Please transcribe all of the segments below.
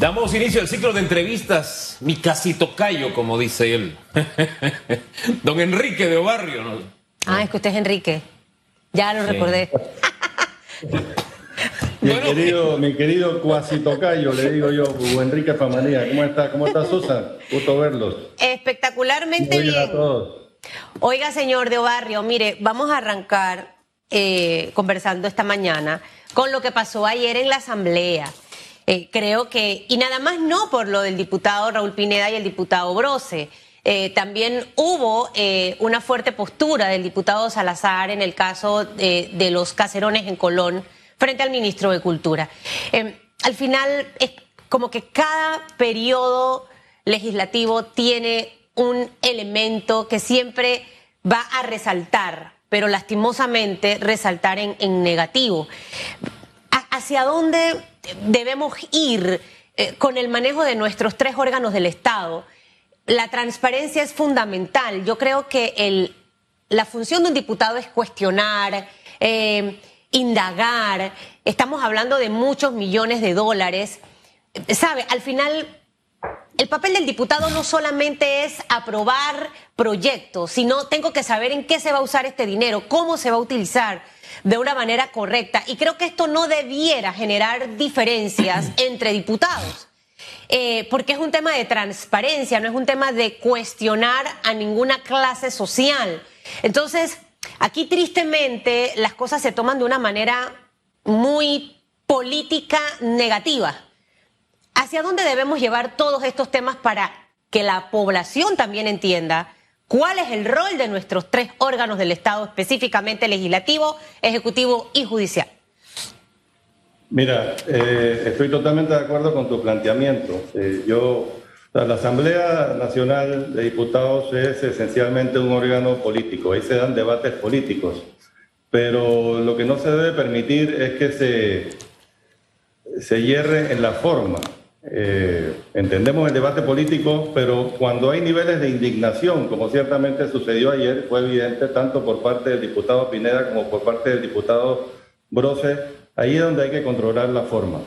Damos inicio al ciclo de entrevistas, mi casi tocayo, como dice él. Don Enrique de Obarrio. ¿no? Ah, es que usted es Enrique. Ya lo recordé. mi, querido, mi querido cuasi tocayo, le digo yo, Enrique Famanía. ¿Cómo está? ¿Cómo está Susan? Gusto verlos. Espectacularmente bien. A todos. Oiga, señor de Obarrio, mire, vamos a arrancar eh, conversando esta mañana con lo que pasó ayer en la Asamblea. Eh, creo que, y nada más no por lo del diputado Raúl Pineda y el diputado Brose. Eh, también hubo eh, una fuerte postura del diputado Salazar en el caso de los caserones en Colón frente al ministro de Cultura. Em, al final, es como que cada periodo legislativo tiene un elemento que siempre va a resaltar, pero lastimosamente resaltar en, en negativo. ¿Hacia dónde debemos ir eh, con el manejo de nuestros tres órganos del Estado. La transparencia es fundamental. Yo creo que la función de un diputado es cuestionar, eh, indagar. Estamos hablando de muchos millones de dólares. ¿Sabe? Al final, el papel del diputado no solamente es aprobar proyectos, sino tengo que saber en qué se va a usar este dinero, cómo se va a utilizar de una manera correcta. Y creo que esto no debiera generar diferencias entre diputados. Eh, porque es un tema de transparencia, no es un tema de cuestionar a ninguna clase social. Entonces, aquí tristemente las cosas se toman de una manera muy política negativa. ¿Hacia dónde debemos llevar todos estos temas para que la población también entienda ¿Cuál es el rol de nuestros tres órganos del Estado, específicamente legislativo, ejecutivo y judicial? Mira, eh, estoy totalmente de acuerdo con tu planteamiento. Eh, yo, la Asamblea Nacional de Diputados es esencialmente un órgano político. Ahí se dan debates políticos. Pero lo que no se debe permitir es que se, se hierre en la forma. Eh, entendemos el debate político, pero cuando hay niveles de indignación, como ciertamente sucedió ayer, fue evidente tanto por parte del diputado Pineda como por parte del diputado Brose, ahí es donde hay que controlar la forma.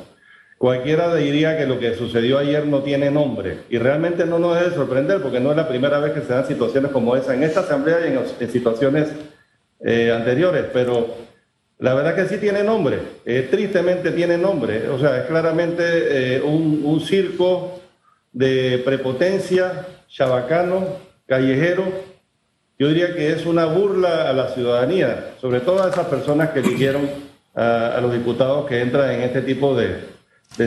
Cualquiera diría que lo que sucedió ayer no tiene nombre y realmente no nos debe sorprender porque no es la primera vez que se dan situaciones como esa en esta asamblea y en, situaciones eh, anteriores, pero la verdad que sí tiene nombre, eh, tristemente tiene nombre, o sea, es claramente eh, un, circo de prepotencia, chabacano, callejero. Yo diría que es una burla a la ciudadanía, sobre todo a esas personas que eligieron a, los diputados que entran en este tipo de,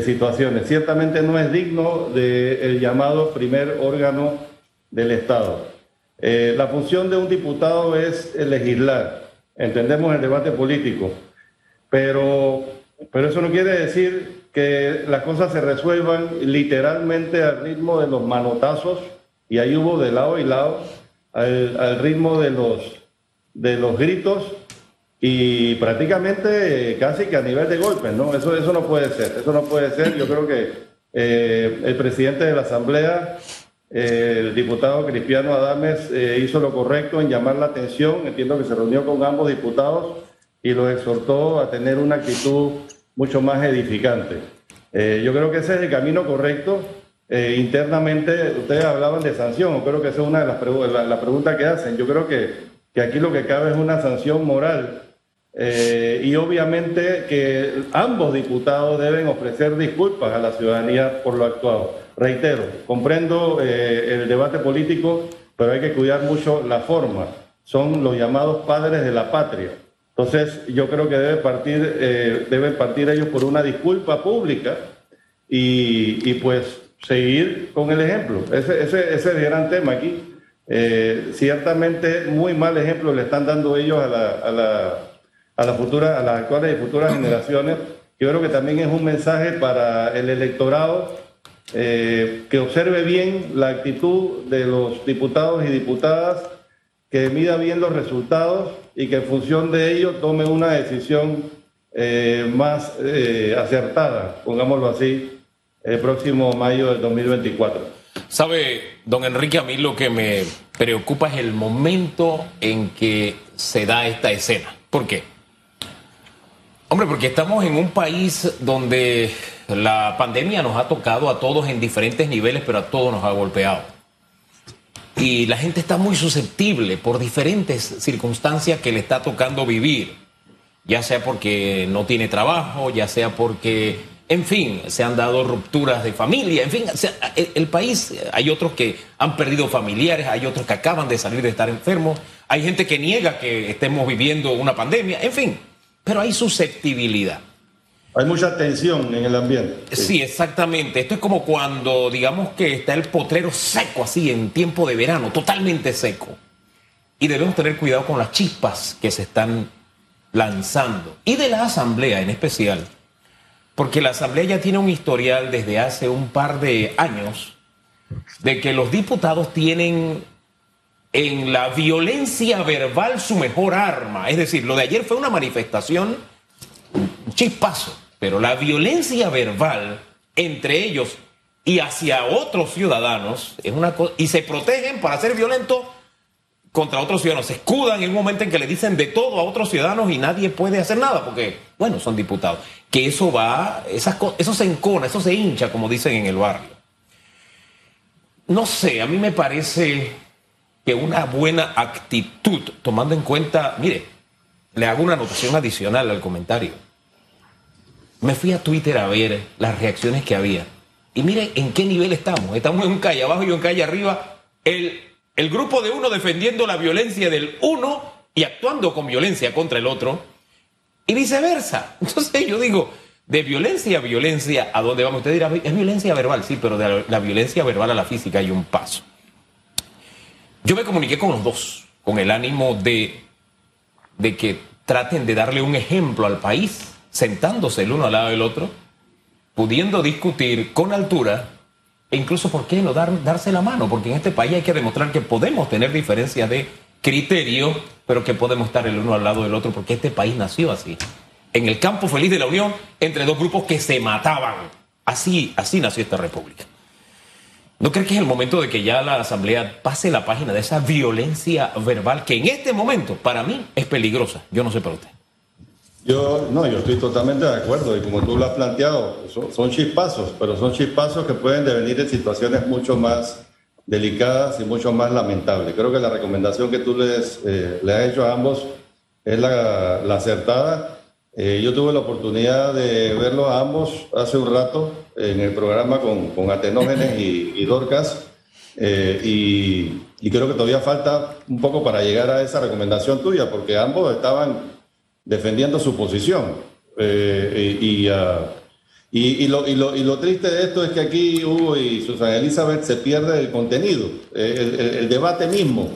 situaciones. Ciertamente no es digno del llamado primer órgano del Estado. Eh, la función de un diputado es legislar entendemos el debate político, pero, pero eso no quiere decir que las cosas se resuelvan literalmente al ritmo de los manotazos, y ahí hubo de lado y lado, al, ritmo de los, de los gritos y prácticamente casi que a nivel de golpes, ¿no? Eso, eso no puede ser, eso no puede ser. Yo creo que eh, el presidente de la Asamblea el diputado Cristiano Adames eh, hizo lo correcto en llamar la atención. Entiendo que se reunió con ambos diputados y los exhortó a tener una actitud mucho más edificante. Eh, yo creo que ese es el camino correcto. Eh, internamente, ustedes hablaban de sanción, creo que esa es una de las la, preguntas que hacen. Yo creo que, que, aquí lo que cabe es una sanción moral y obviamente que ambos diputados deben ofrecer disculpas a la ciudadanía por lo actuado. Reitero, comprendo eh, el debate político, pero hay que cuidar mucho la forma. Son los llamados padres de la patria. Entonces, yo creo que debe partir, eh, deben partir ellos por una disculpa pública y, pues seguir con el ejemplo. Ese, es el gran tema aquí. Eh, ciertamente, muy mal ejemplo le están dando ellos a, la, a, la futura, a las actuales y futuras generaciones. Yo creo que también es un mensaje para el electorado eh, que observe bien la actitud de los diputados y diputadas, que mida bien los resultados y que en función de ello tome una decisión eh, más eh, acertada, pongámoslo así, el próximo mayo del 2024. Sabe, don Enrique, a mí lo que me preocupa es el momento en que se da esta escena. ¿Por qué? Hombre, porque estamos en un país donde la pandemia nos ha tocado a todos en diferentes niveles, pero a todos nos ha golpeado. Y la gente está muy susceptible por diferentes circunstancias que le está tocando vivir, ya sea porque no tiene trabajo, ya sea porque, en fin, se han dado rupturas de familia, en fin, el, país, hay otros que han perdido familiares, hay otros que acaban de salir de estar enfermos, hay gente que niega que estemos viviendo una pandemia, en fin, pero hay susceptibilidad. Hay mucha tensión en el ambiente. Sí. exactamente. Esto es como cuando, digamos que está el potrero seco así en tiempo de verano, totalmente seco. Y debemos tener cuidado con las chispas que se están lanzando. Y de la asamblea en especial. Porque la asamblea ya tiene un historial desde hace un par de años de que los diputados tienen en la violencia verbal su mejor arma. Es decir, lo de ayer fue una manifestación, chispazo pero la violencia verbal entre ellos y hacia otros ciudadanos es una cosa, y se protegen para ser violentos contra otros ciudadanos, se escudan en un momento en que le dicen de todo a otros ciudadanos y nadie puede hacer nada porque, bueno, son diputados. Que eso va, esas eso se encona, eso se hincha, como dicen en el barrio. No sé, a mí me parece que una buena actitud, tomando en cuenta, mire, le hago una anotación adicional al comentario me fui a Twitter a ver las reacciones que había. Y miren en qué nivel estamos. Estamos en un calle abajo y un calle arriba. El, el grupo de uno defendiendo la violencia del uno y actuando con violencia contra el otro. Y viceversa. Entonces yo digo, de violencia a violencia, ¿a dónde vamos? Usted dirá, es violencia verbal, sí, pero de la, violencia verbal a la física hay un paso. Yo me comuniqué con los dos, con el ánimo de, de que traten de darle un ejemplo al país sentándose el uno al lado del otro, pudiendo discutir con altura e incluso, ¿por qué no dar, darse la mano? Porque en este país hay que demostrar que podemos tener diferencias de criterio, pero que podemos estar el uno al lado del otro, porque este país nació así. En el campo feliz de la Unión, entre dos grupos que se mataban. Así, así nació esta república. ¿No cree que es el momento de que ya la Asamblea pase la página de esa violencia verbal que en este momento, para mí, es peligrosa? Yo no sé para usted. Yo, no, yo estoy totalmente de acuerdo y como tú lo has planteado, son, chispazos, pero son chispazos que pueden devenir en situaciones mucho más delicadas y mucho más lamentables. Creo que la recomendación que tú les, eh, le has hecho a ambos es la, acertada. Eh, yo tuve la oportunidad de verlo a ambos hace un rato en el programa con, con Atenógenes y, Dorcas eh, y, y creo que todavía falta un poco para llegar a esa recomendación tuya porque ambos estaban defendiendo su posición. Eh, ah, y, y, lo, y, lo, y, lo, triste de esto es que aquí Hugo y Susana Elizabeth se pierde el contenido, eh, el, debate mismo,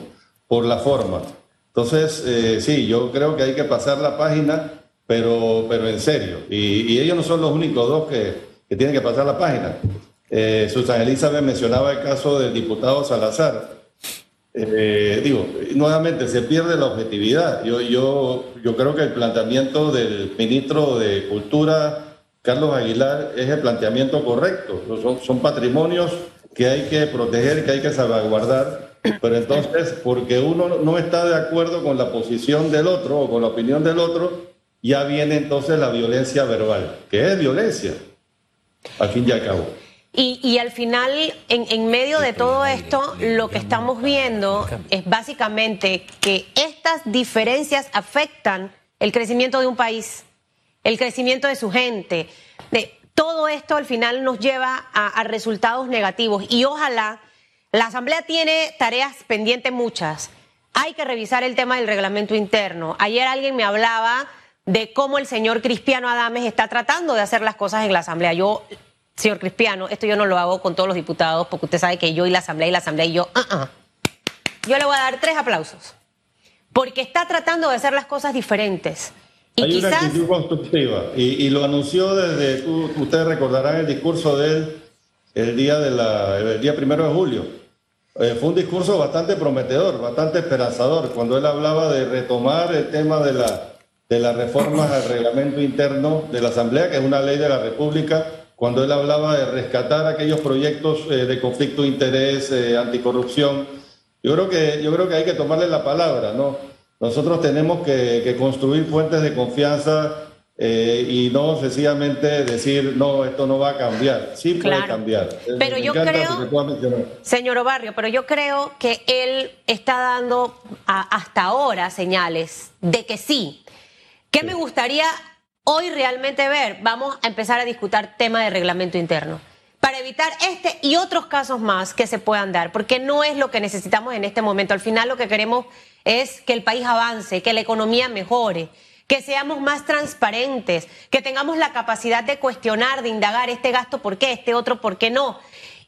por la forma. Entonces, eh, sí, yo creo que hay que pasar la página, pero, pero en serio. Y, ellos no son los únicos dos que, que tienen que pasar la página. Susana Elizabeth mencionaba el caso del diputado Salazar. Eh, digo, nuevamente se pierde la objetividad. Yo, yo, yo creo que el planteamiento del ministro de Cultura, Carlos Aguilar, es el planteamiento correcto. Son, son patrimonios que hay que proteger, que hay que salvaguardar, pero entonces, porque uno no está de acuerdo con la posición del otro o con la opinión del otro, ya viene entonces la violencia verbal, que es violencia, al fin y al cabo. Y, al final, en, medio de todo esto, lo que estamos viendo es básicamente que estas diferencias afectan el crecimiento de un país, el crecimiento de su gente. De, todo esto al final nos lleva a, resultados negativos y ojalá la Asamblea tiene tareas pendientes muchas. Hay que revisar el tema del reglamento interno. Ayer alguien me hablaba de cómo el señor Cristiano Adames está tratando de hacer las cosas en la Asamblea. Yo señor Cristiano, esto yo no lo hago con todos los diputados porque usted sabe que yo y la Asamblea y la Asamblea y yo, uh yo le voy a dar tres aplausos. Porque está tratando de hacer las cosas diferentes. Y Hay una actitud constructiva y, lo anunció desde, ustedes recordarán el discurso de él el día, de la, el día primero de julio. Eh, fue un discurso bastante prometedor, bastante esperanzador, cuando él hablaba de retomar el tema de la, de las reformas al reglamento interno de la Asamblea, que es una ley de la República cuando él hablaba de rescatar aquellos proyectos eh, de conflicto de interés, eh, anticorrupción. Yo creo, que, yo creo que hay que tomarle la palabra, ¿no? Nosotros tenemos que, construir fuentes de confianza eh, y no sencillamente decir, no, esto no va a cambiar. Sí puede cambiar. Pero yo creo, señor Obarrio, pero yo creo que él está dando hasta ahora señales de que sí. ¿Qué me gustaría hoy realmente ver? Vamos a empezar a discutir tema de reglamento interno para evitar este y otros casos más que se puedan dar, porque no es lo que necesitamos en este momento. Al final lo que queremos es que el país avance, que la economía mejore, que seamos más transparentes, que tengamos la capacidad de cuestionar, de indagar este gasto por qué, este otro por qué no.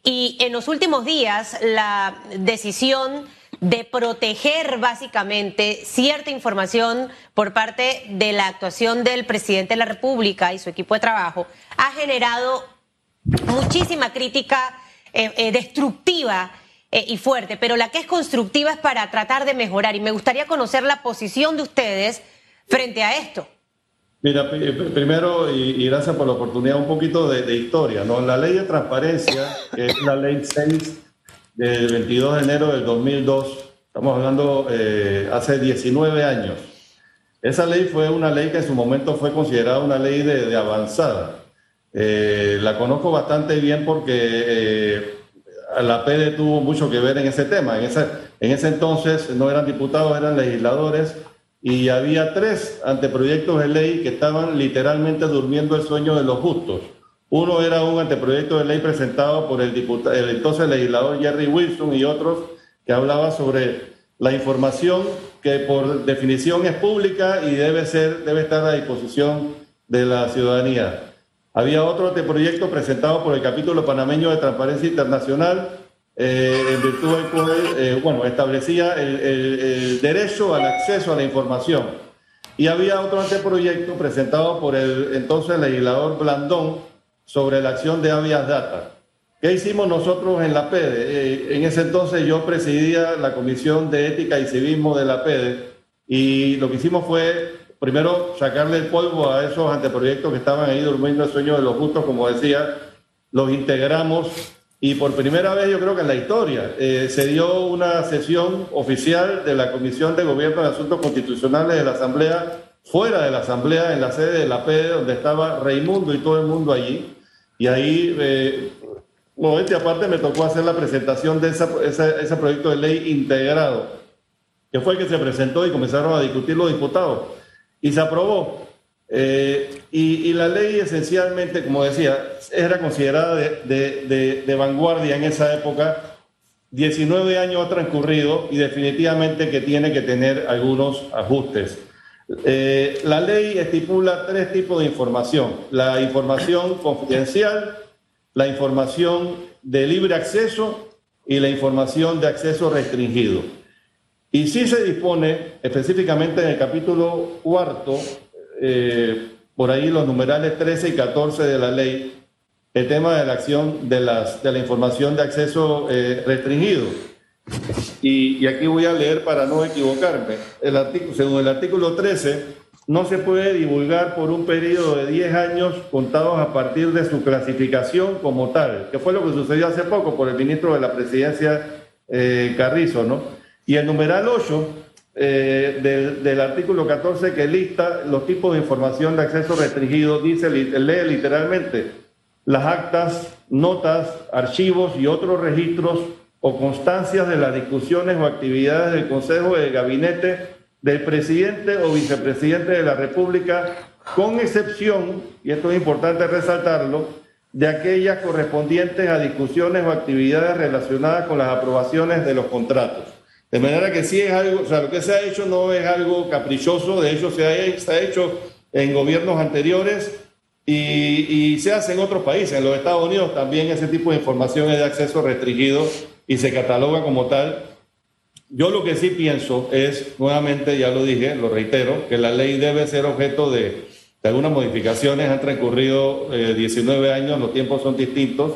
Y en los últimos días la decisión de proteger básicamente cierta información por parte de la actuación del presidente de la República y su equipo de trabajo ha generado muchísima crítica eh, eh, destructiva eh, y fuerte, pero la que es constructiva es para tratar de mejorar. Y me gustaría conocer la posición de ustedes frente a esto. Mira, primero, y, gracias por la oportunidad, un poquito de, historia. ¿no? La ley de transparencia, que es la ley 6 del 22 de enero del 2002, estamos hablando hace 19 años. Esa ley fue una ley que en su momento fue considerada una ley de avanzada. Eh, la conozco bastante bien porque eh, la PD tuvo mucho que ver en ese tema. En ese, en ese entonces no eran diputados, eran legisladores y había tres anteproyectos de ley que estaban literalmente durmiendo el sueño de los justos. Uno era un anteproyecto de ley presentado por el, diputado, el entonces legislador Jerry Wilson y otros que hablaba sobre la información que por definición es pública y debe, ser, debe estar a disposición de la ciudadanía. Había otro anteproyecto presentado por el capítulo panameño de Transparencia Internacional, eh, en virtud del cual, eh, bueno, establecía el, derecho al acceso a la información. Y había otro anteproyecto presentado por el entonces legislador Blandón sobre la acción de Avias Data. ¿Qué hicimos nosotros en la PEDE? Eh, en ese entonces yo presidía la Comisión de Ética y Civismo de la PEDE y lo que hicimos fue primero sacarle el polvo a esos anteproyectos que estaban ahí durmiendo el sueño de los justos, como decía, los integramos y por primera vez yo creo que en la historia eh, se dio una sesión oficial de la Comisión de Gobierno de Asuntos Constitucionales de la Asamblea, fuera de la Asamblea, en la sede de la PD, donde estaba Raimundo y todo el mundo allí. Y ahí, eh, este aparte, me tocó hacer la presentación de ese proyecto de ley integrado, que fue el que se presentó y comenzaron a discutir los diputados y se aprobó. Eh, y, la ley esencialmente, como decía, era considerada de, vanguardia en esa época. 19 años ha transcurrido y definitivamente que tiene que tener algunos ajustes. Eh, la ley estipula tres tipos de información. La información confidencial, la información de libre acceso y la información de acceso restringido. Y sí se dispone específicamente en el capítulo cuarto, eh, por ahí los numerales 13 y 14 de la ley, el tema de la acción de, las, de la información de acceso eh, restringido. Y, aquí voy a leer para no equivocarme. El artículo, según el artículo 13, no se puede divulgar por un periodo de 10 años contados a partir de su clasificación como tal, que fue lo que sucedió hace poco por el ministro de la Presidencia eh, Carrizo, ¿no? Y el numeral 8 eh, del, artículo 14 que lista los tipos de información de acceso restringido, dice, lee literalmente, las actas, notas, archivos y otros registros o constancias de las discusiones o actividades del Consejo de Gabinete del presidente o vicepresidente de la República, con excepción, y esto es importante resaltarlo, de aquellas correspondientes a discusiones o actividades relacionadas con las aprobaciones de los contratos. De manera que sí es algo, o sea, lo que se ha hecho no es algo caprichoso, de hecho se ha, hecho en gobiernos anteriores y, se hace en otros países. En los Estados Unidos también ese tipo de información es de acceso restringido y se cataloga como tal. Yo lo que sí pienso es, nuevamente, ya lo dije, lo reitero, que la ley debe ser objeto de, algunas modificaciones. Han transcurrido 19 eh, años, los tiempos son distintos.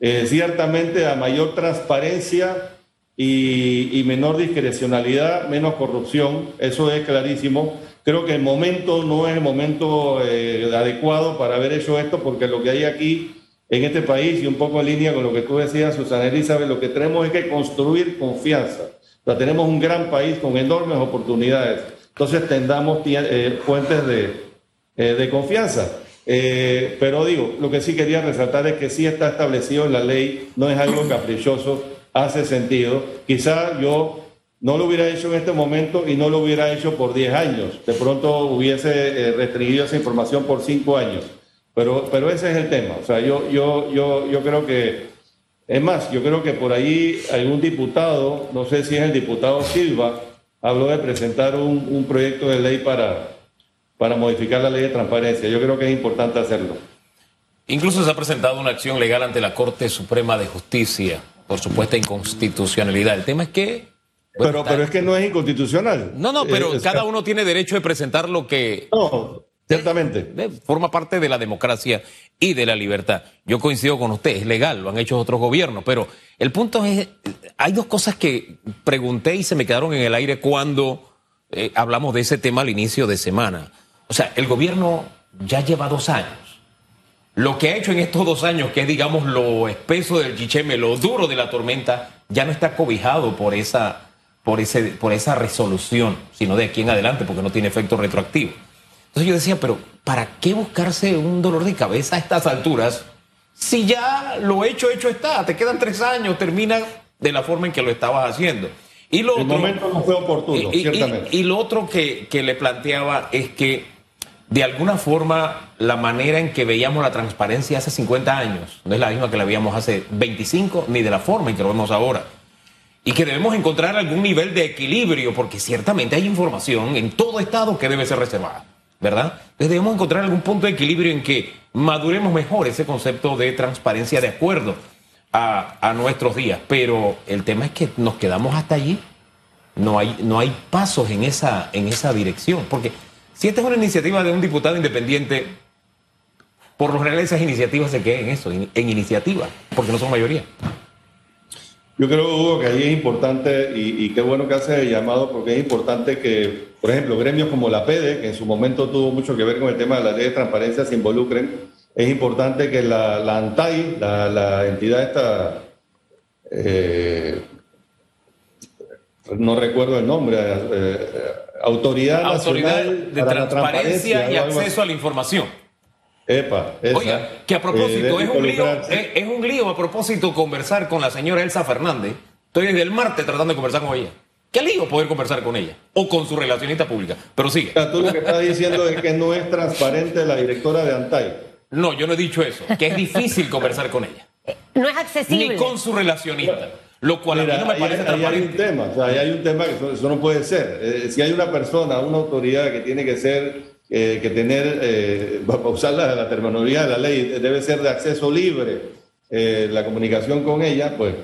Eh, ciertamente a mayor transparencia y, menor discrecionalidad, menos corrupción, eso es clarísimo. Creo que el momento no es el momento eh, adecuado para haber hecho esto, porque lo que hay aquí en este país, y un poco en línea con lo que tú decías, Susana Elizabeth, lo que tenemos es que construir confianza. O sea, tenemos un gran país con enormes oportunidades. Entonces tendamos eh, fuentes de, de confianza. pero digo, lo que sí quería resaltar es que sí está establecido en la ley, no es algo caprichoso, hace sentido. Quizá yo no lo hubiera hecho en este momento y no lo hubiera hecho por 10 años. De pronto hubiese restringido esa información por 5 años. Pero, pero ese es el tema. O sea, yo, yo, yo, yo creo que, es más, yo creo que por ahí algún diputado, no sé si es el diputado Silva, habló de presentar un, un proyecto de ley para, para modificar la ley de transparencia. Yo creo que es importante hacerlo. Incluso se ha presentado una acción legal ante la Corte Suprema de Justicia por supuesta inconstitucionalidad. El tema es que... pero, pero es que no es inconstitucional. No, no, pero cada uno tiene derecho de presentar lo que... No, Ciertamente. Forma parte de la democracia y de la libertad. Yo coincido con usted, es legal, lo han hecho otros gobiernos, pero el punto es, hay dos cosas que pregunté y se me quedaron en el aire cuando eh, hablamos de ese tema al inicio de semana. O sea, el gobierno ya lleva dos años. Lo que ha hecho en estos dos años, que es digamos lo espeso del chicheme, lo duro de la tormenta, ya no está cobijado por esa, por ese, por esa resolución, sino de aquí en adelante, porque no tiene efecto retroactivo. Entonces yo decía, pero ¿para qué buscarse un dolor de cabeza a estas alturas si ya lo hecho, hecho está? Te quedan tres años, termina de la forma en que lo estabas haciendo. Y lo El momento no fue oportuno, y, ciertamente. Y, lo otro que, que le planteaba es que de alguna forma la manera en que veíamos la transparencia hace 50 años no es la misma que la veíamos hace 25, ni de la forma en que lo vemos ahora. Y que debemos encontrar algún nivel de equilibrio, porque ciertamente hay información en todo estado que debe ser reservada. ¿Verdad? Entonces debemos encontrar algún punto de equilibrio en que maduremos mejor ese concepto de transparencia de acuerdo a, nuestros días. Pero el tema es que nos quedamos hasta allí. No hay, no hay pasos en esa, en esa dirección. Porque si esta es una iniciativa de un diputado independiente, por lo general esas iniciativas se quedan en eso, en iniciativa, porque no son mayoría. Yo creo, Hugo, que ahí es importante, y, qué bueno que hace el llamado, porque es importante que, por ejemplo, gremios como la PEDE, que en su momento tuvo mucho que ver con el tema de la ley de transparencia, se involucren. Es importante que la, ANTAI, la, entidad esta, eh, no recuerdo el nombre, eh, Autoridad, Nacional de Transparencia, y Acceso a la Información Epa, Oiga, que a propósito, eh, es, un lío, es, un lío a propósito conversar con la señora Elsa Fernández. Estoy desde el martes tratando de conversar con ella. Qué lío poder conversar con ella o con su relacionista pública. Pero sigue. tú lo que estás diciendo es que no es transparente la directora de Antay. No, yo no he dicho eso. Que es difícil conversar con ella. No es accesible. Ni con su relacionista. Lo cual a mí no me parece ahí, hay un tema, o sea, ahí hay un tema que eso, no puede ser. Eh, si hay una persona, una autoridad que tiene que ser eh, que tener, eh, para usar la, terminología de la ley, debe ser de acceso libre eh, la comunicación con ella, pues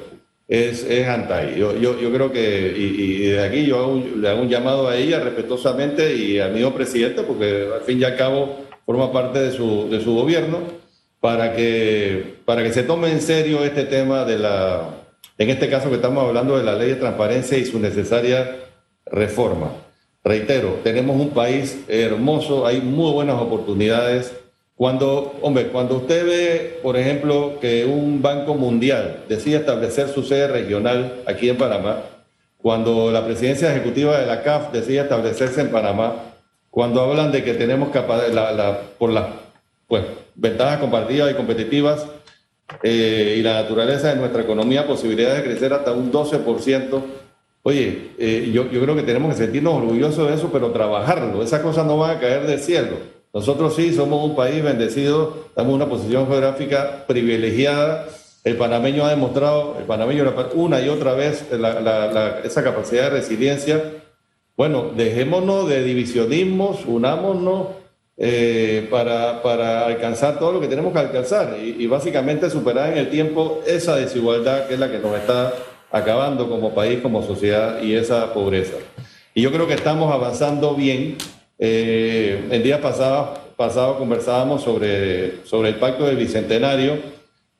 es, es anti. Yo, yo, yo creo que, y, de aquí yo le hago un llamado a ella respetuosamente y al mismo presidente, porque al fin y al cabo forma parte de su, de su gobierno, para que, para que se tome en serio este tema de la, en este caso que estamos hablando de la ley de transparencia y su necesaria reforma. Reitero, tenemos un país hermoso, hay muy buenas oportunidades. Cuando, hombre, cuando usted ve, por ejemplo, que un banco mundial decide establecer su sede regional aquí en Panamá, cuando la presidencia ejecutiva de la CAF decide establecerse en Panamá, cuando hablan de que tenemos la, por las pues, ventajas compartidas y competitivas eh, y la naturaleza de nuestra economía, posibilidades de crecer hasta un 12%, Oye, eh, yo, creo que tenemos que sentirnos orgullosos de eso, pero trabajarlo. Esas cosas no van a caer del cielo. Nosotros sí somos un país bendecido, estamos en una posición geográfica privilegiada. El panameño ha demostrado, el panameño una y otra vez esa capacidad de resiliencia. Bueno, dejémonos de divisionismos, unámonos eh, para, para, alcanzar todo lo que tenemos que alcanzar y básicamente superar en el tiempo esa desigualdad que es la que nos está acabando como país, como sociedad y esa pobreza. Y yo creo que estamos avanzando bien. Eh, el día pasado, pasado conversábamos sobre, sobre el pacto del Bicentenario.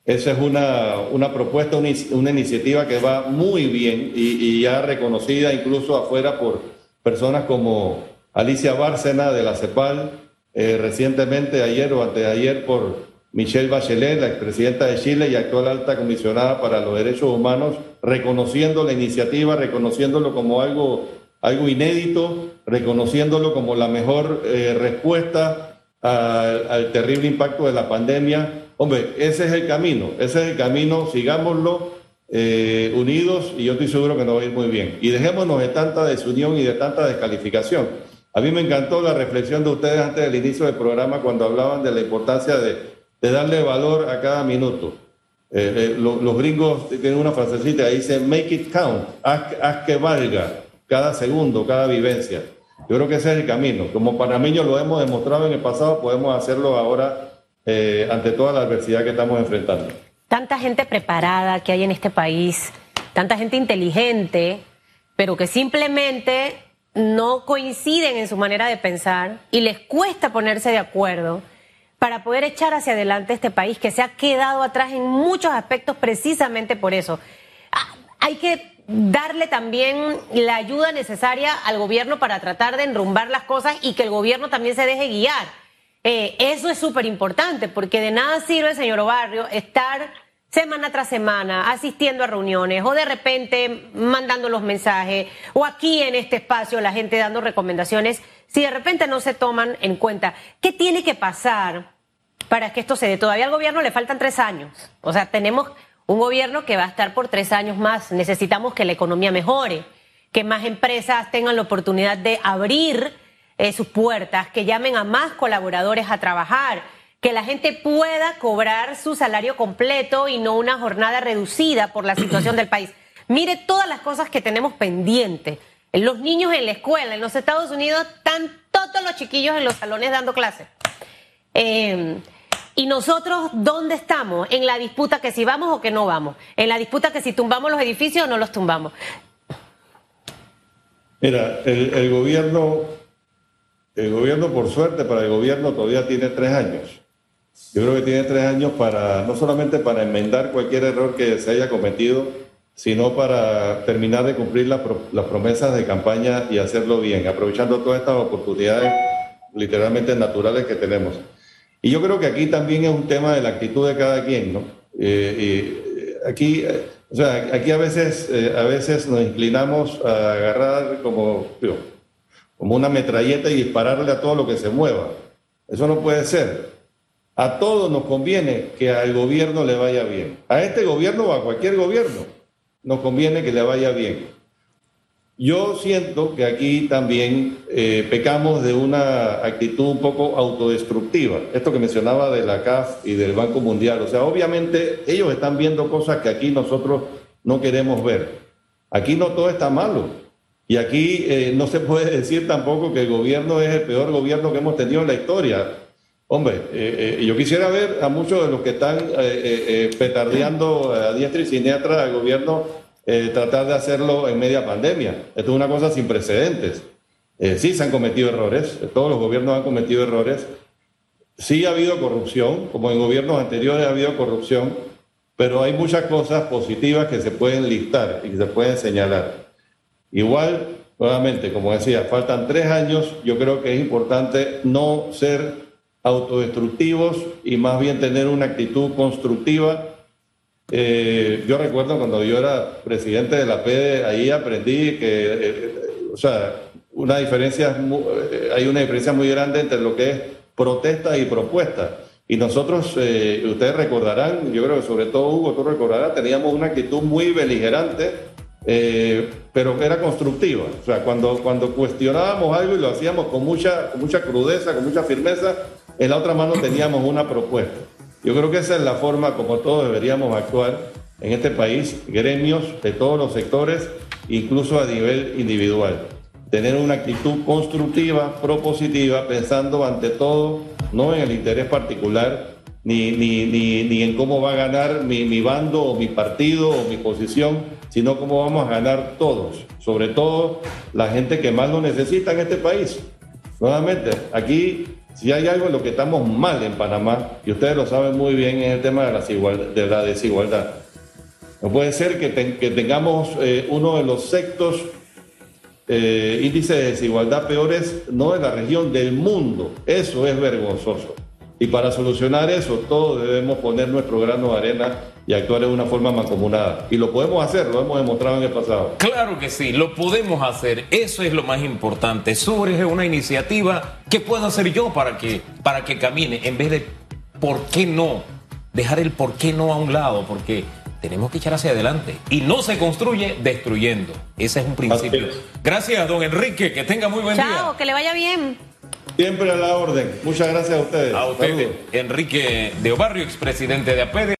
Esa es una, una propuesta, una, iniciativa que va muy bien y, ya reconocida incluso afuera por personas como Alicia Bárcena de la CEPAL, eh, recientemente ayer o anteayer por Michelle Bachelet, la expresidenta de Chile y actual alta comisionada para los derechos humanos, reconociendo la iniciativa, reconociéndolo como algo, algo inédito, reconociéndolo como la mejor eh, respuesta al, terrible impacto de la pandemia. Hombre, ese es el camino, ese es el camino, sigámoslo eh, unidos y yo estoy seguro que nos va a ir muy bien. Y dejémonos de tanta desunión y de tanta descalificación. A mí me encantó la reflexión de ustedes antes del inicio del programa cuando hablaban de la importancia de, de darle valor a cada minuto. Eh, eh, los gringos tienen una frasecita dice make it count, haz, que valga cada segundo, cada vivencia. Yo creo que ese es el camino. Como panameños lo hemos demostrado en el pasado, podemos hacerlo ahora eh, ante toda la adversidad que estamos enfrentando. Tanta gente preparada que hay en este país, tanta gente inteligente, pero que simplemente no coinciden en su manera de pensar y les cuesta ponerse de acuerdo para poder echar hacia adelante este país que se ha quedado atrás en muchos aspectos precisamente por eso. Ah, hay que darle también la ayuda necesaria al gobierno para tratar de enrumbar las cosas y que el gobierno también se deje guiar. Eh, eso es súper importante porque de nada sirve, señor Obarrio, estar semana tras semana asistiendo a reuniones o de repente mandando los mensajes o aquí en este espacio la gente dando recomendaciones si de repente no se toman en cuenta. ¿Qué tiene que pasar para que esto se dé. Todavía al gobierno le faltan tres años. O sea, tenemos un gobierno que va a estar por tres años más. Necesitamos que la economía mejore, que más empresas tengan la oportunidad de abrir eh, sus puertas, que llamen a más colaboradores a trabajar, que la gente pueda cobrar su salario completo y no una jornada reducida por la situación del país. Mire todas las cosas que tenemos pendientes. Los niños en la escuela, en los Estados Unidos, están todos los chiquillos en los salones dando clases. Eh, ¿Y nosotros dónde estamos? En la disputa que si vamos o que no vamos. En la disputa que si tumbamos los edificios o no los tumbamos. Mira, el, gobierno, el gobierno, por suerte, para el gobierno todavía tiene tres años. Yo creo que tiene tres años para, no solamente para enmendar cualquier error que se haya cometido, sino para terminar de cumplir las promesas de campaña y hacerlo bien, aprovechando todas estas oportunidades literalmente naturales que tenemos. Y yo creo que aquí también es un tema de la actitud de cada quien, ¿no? Eh, eh, aquí, eh, o sea, aquí a veces, a veces nos inclinamos a agarrar como, como una metralleta y dispararle a todo lo que se mueva. Eso no puede ser. A todos nos conviene que al gobierno le vaya bien. A este gobierno o a cualquier gobierno nos conviene que le vaya bien. Yo siento que aquí también eh, pecamos de una actitud un poco autodestructiva. Esto que mencionaba de la CAF y del Banco Mundial. O sea, obviamente ellos están viendo cosas que aquí nosotros no queremos ver. Aquí no todo está malo. Y aquí eh, no se puede decir tampoco que el gobierno es el peor gobierno que hemos tenido en la historia. Hombre, eh, yo quisiera ver a muchos de los que están petardeando a diestra y siniestra al gobierno eh, tratar de hacerlo en media pandemia. Esto es una cosa sin precedentes. Eh, sí se han cometido errores, todos los gobiernos han cometido errores. Sí ha habido corrupción, como en gobiernos anteriores ha habido corrupción, pero hay muchas cosas positivas que se pueden listar y que se pueden señalar. Igual, nuevamente, como decía, faltan tres años, yo creo que es importante no ser autodestructivos y más bien tener una actitud constructiva eh, yo recuerdo cuando yo era presidente de la PEDE, ahí aprendí que, eh, o sea, una diferencia, eh, hay una diferencia muy grande entre lo que es protesta y propuesta. Y nosotros, ustedes recordarán, yo creo que sobre todo Hugo, tú recordarás, teníamos una actitud muy beligerante, pero que era constructiva. O sea, cuando, cuando cuestionábamos algo y lo hacíamos con mucha, con mucha crudeza, con mucha firmeza, en la otra mano teníamos una propuesta. Yo creo que esa es la forma como todos deberíamos actuar en este país, gremios de todos los sectores, incluso a nivel individual. Tener una actitud constructiva, propositiva, pensando ante todo no en el interés particular, ni, ni, ni, en cómo va a ganar mi, mi bando o mi partido o mi posición, sino cómo vamos a ganar todos, sobre todo la gente que más lo necesita en este país. Nuevamente, aquí si hay algo en lo que estamos mal en Panamá, y ustedes lo saben muy bien, es el tema de la desigualdad. No puede ser que, tengamos eh, uno de los sectos eh, índices de desigualdad peores, no de la región, del mundo. Eso es vergonzoso. Y para solucionar eso, todos debemos poner nuestro grano de arena y actuar de una forma mancomunada. Y lo podemos hacer, lo hemos demostrado en el pasado. Claro que sí, lo podemos hacer. Eso es lo más importante. Sobre una iniciativa que puedo hacer yo para que, para que camine, en vez de por qué no, dejar el por qué no a un lado, porque tenemos que echar hacia adelante. Y no se construye destruyendo. Ese es un principio. Gracias, don Enrique. Que tenga muy buen día. Chao, que le vaya bien. Siempre a la orden. Muchas gracias a ustedes. A usted, Enrique de Obarrio, expresidente de APEDE.